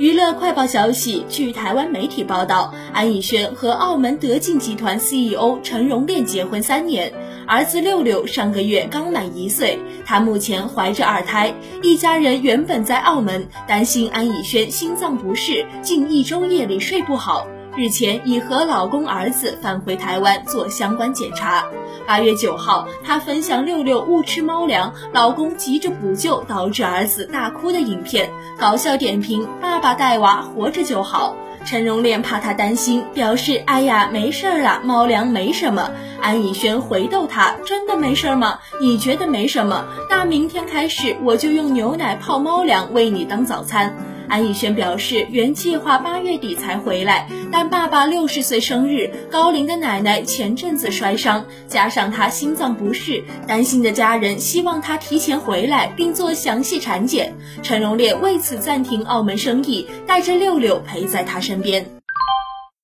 娱乐快报消息，据台湾媒体报道，安以轩和澳门德进集团 CEO 陈荣炼结婚三年，儿子六六上个月刚满一岁，他目前怀着二胎。一家人原本在澳门，担心安以轩心脏不适，近一周夜里睡不好。日前已和老公、儿子返回台湾做相关检查。八月九号，她分享六六误吃猫粮，老公急着补救导致儿子大哭的影片，搞笑点评：爸爸带娃活着就好。陈荣炼怕她担心，表示：哎呀，没事儿啦，猫粮没什么。安以轩回逗他：真的没事儿吗？你觉得没什么？那明天开始我就用牛奶泡猫粮喂你当早餐。安以轩表示，原计划八月底才回来，但爸爸六十岁生日，高龄的奶奶前阵子摔伤，加上他心脏不适，担心的家人希望他提前回来并做详细产检。陈荣烈为此暂停澳门生意，带着六六陪在他身边。